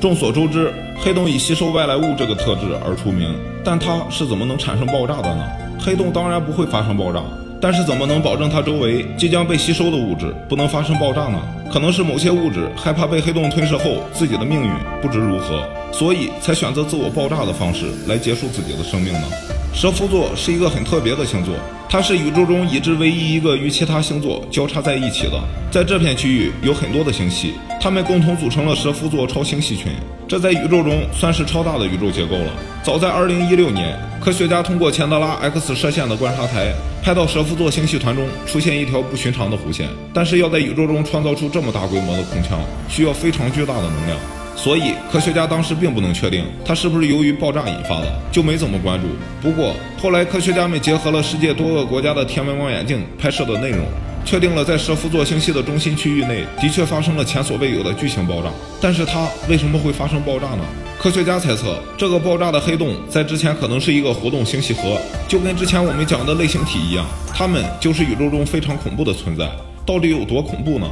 众所周知，黑洞以吸收外来物这个特质而出名，但它是怎么能产生爆炸的呢？黑洞当然不会发生爆炸，但是怎么能保证它周围即将被吸收的物质不能发生爆炸呢？可能是某些物质害怕被黑洞吞噬后自己的命运不知如何，所以才选择自我爆炸的方式来结束自己的生命呢？蛇夫座是一个很特别的星座，它是宇宙中已知唯一一个与其他星座交叉在一起的。在这片区域有很多的星系，它们共同组成了蛇夫座超星系群，这在宇宙中算是超大的宇宙结构了。早在2016年，科学家通过钱德拉 X 射线的观察台拍到蛇夫座星系团中出现一条不寻常的弧线，但是要在宇宙中创造出这么大规模的空腔，需要非常巨大的能量。所以，科学家当时并不能确定它是不是由于爆炸引发的，就没怎么关注。不过，后来科学家们结合了世界多个国家的天文望远镜拍摄的内容，确定了在蛇夫座星系的中心区域内的确发生了前所未有的巨型爆炸。但是它为什么会发生爆炸呢？科学家猜测，这个爆炸的黑洞在之前可能是一个活动星系核，就跟之前我们讲的类星体一样，它们就是宇宙中非常恐怖的存在。到底有多恐怖呢？